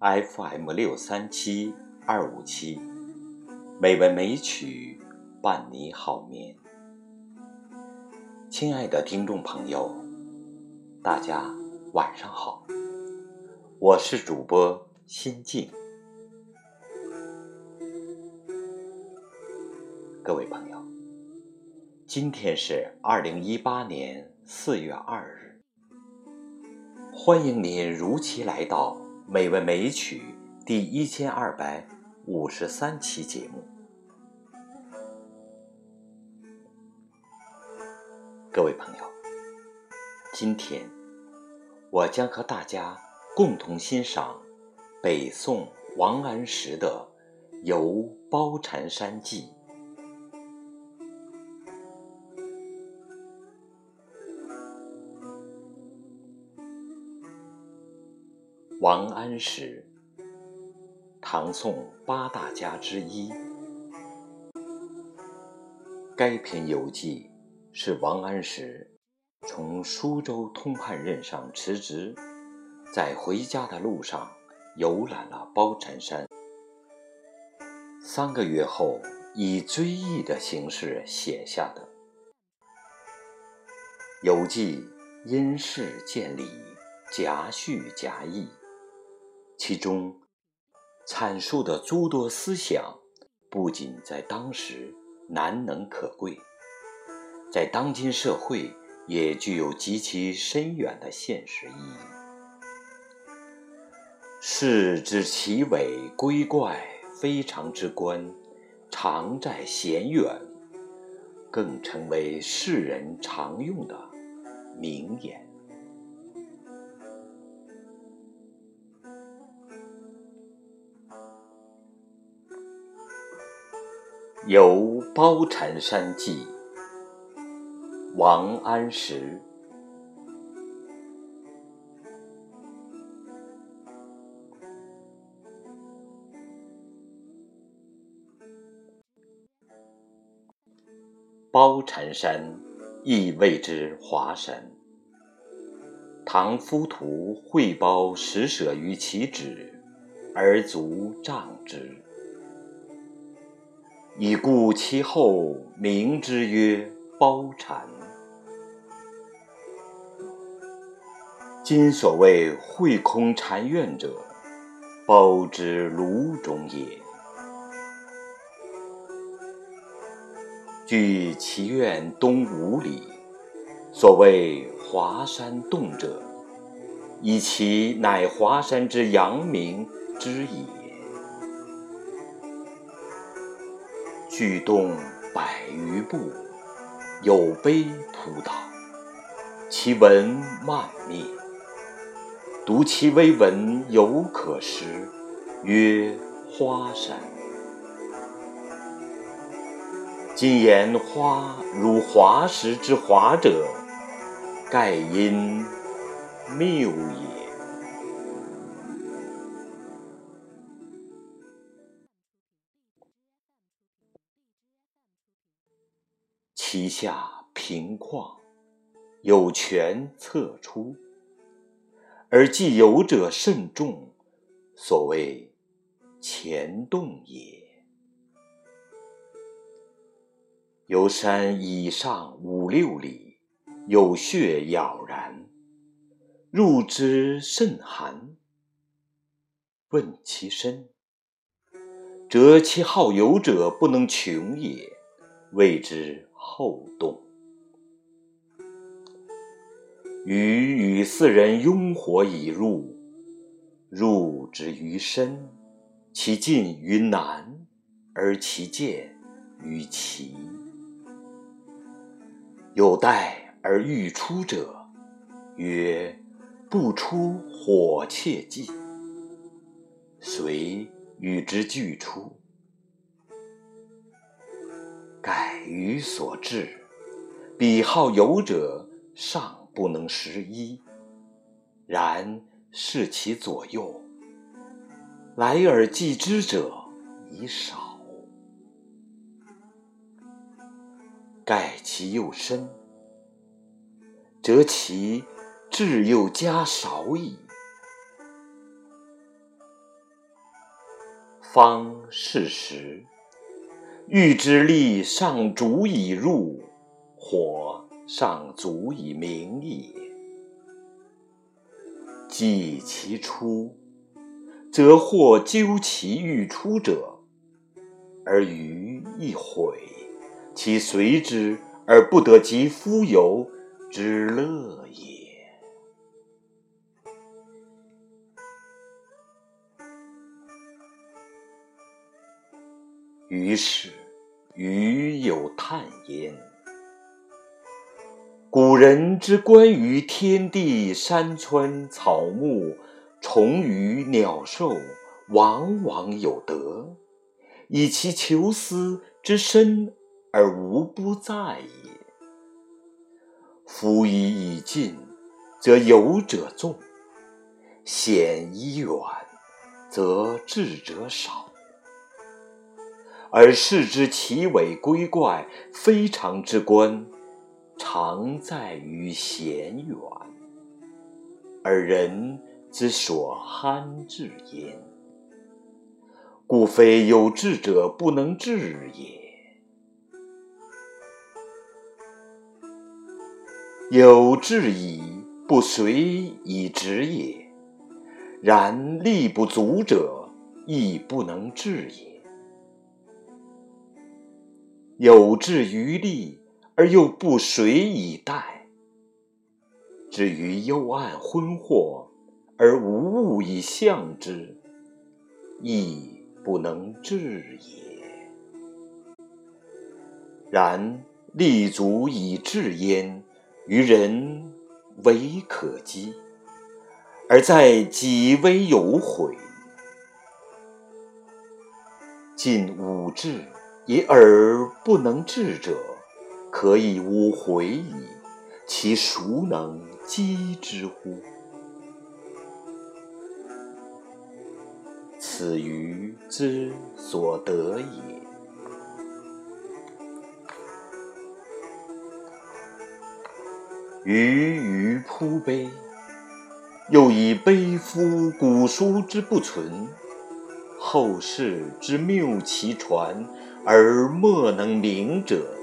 FM 六三七二五七，美文美曲伴你好眠。亲爱的听众朋友，大家晚上好，我是主播心静。各位朋友，今天是二零一八年四月二日，欢迎您如期来到。《美文美曲》第一千二百五十三期节目，各位朋友，今天我将和大家共同欣赏北宋王安石的《游褒禅山记》。王安石，唐宋八大家之一。该篇游记是王安石从苏州通判任上辞职，在回家的路上游览了褒禅山，三个月后以追忆的形式写下的游记，因事见理，夹叙夹议。其中阐述的诸多思想，不仅在当时难能可贵，在当今社会也具有极其深远的现实意义。世之奇伟瑰怪，非常之观，常在险远，更成为世人常用的名言。《游褒禅山记》，王安石。褒禅山，亦谓之华山。唐夫徒会褒石舍于其指，而足丈之。以故其后名之曰褒禅。今所谓会空禅院者，褒之庐中也。据其院东五里，所谓华山洞者，以其乃华山之阳明之也。巨洞百余步，有碑铺道，其文漫灭。读其微文，犹可识，曰花山。今言花如华石之华者，盖因谬也。其下平旷，有泉侧出，而既游者甚众，所谓前洞也。游山以上五六里，有穴杳然，入之甚寒。问其深，则其好游者不能穷也，谓之。后洞，余与四人拥火以入，入之于深，其进于难，而其见于奇。有待而欲出者，曰：“不出，火切尽。”遂与之俱出。盖予所至，彼好游者尚不能食一，然视其左右，来而继之者已少。盖其又深，则其智又加少矣。方是时。欲之力尚足以入，火尚足以明也。既其出，则或究其欲出者，而余亦悔其随之而不得及夫游之乐也。于是。余有叹焉：古人之观于天地山川草木虫鱼鸟兽，往往有得，以其求思之深而无不在也。夫以已近，则有者众；险以远，则智者少。而视之奇伟归怪，非常之观，常在于险远，而人之所罕至焉。故非有志者不能至也。有志矣，不随以直也；然力不足者，亦不能至也。有志于利，而又不随以待；至于幽暗昏惑，而无物以象之，亦不能至也。然立足以至焉，于人为可讥，而在己为有悔。近吾志。以而不能治者，可以无悔矣。其孰能击之乎？此余之所得也。余于扑悲，又以悲夫古书之不存，后世之谬其传。而莫能明者，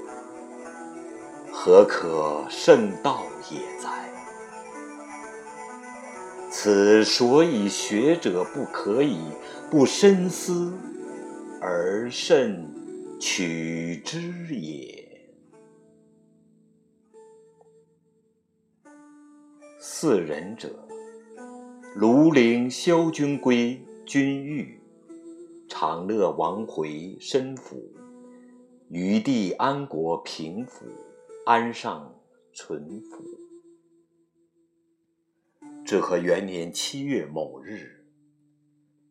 何可圣道也哉？此所以学者不可以不深思而慎取之也。四人者，庐陵萧君归君玉。长乐王回申府，余地安国平府，安上淳府。至和元年七月某日，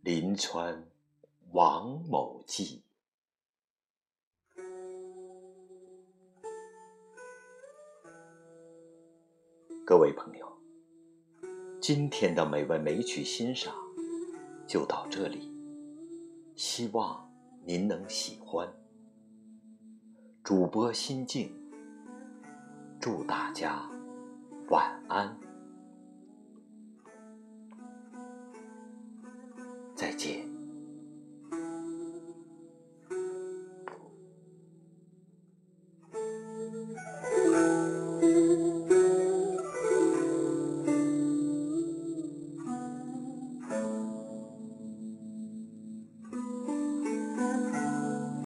临川王某记。各位朋友，今天的美文美曲欣赏就到这里。希望您能喜欢。主播心静祝大家晚安。再见。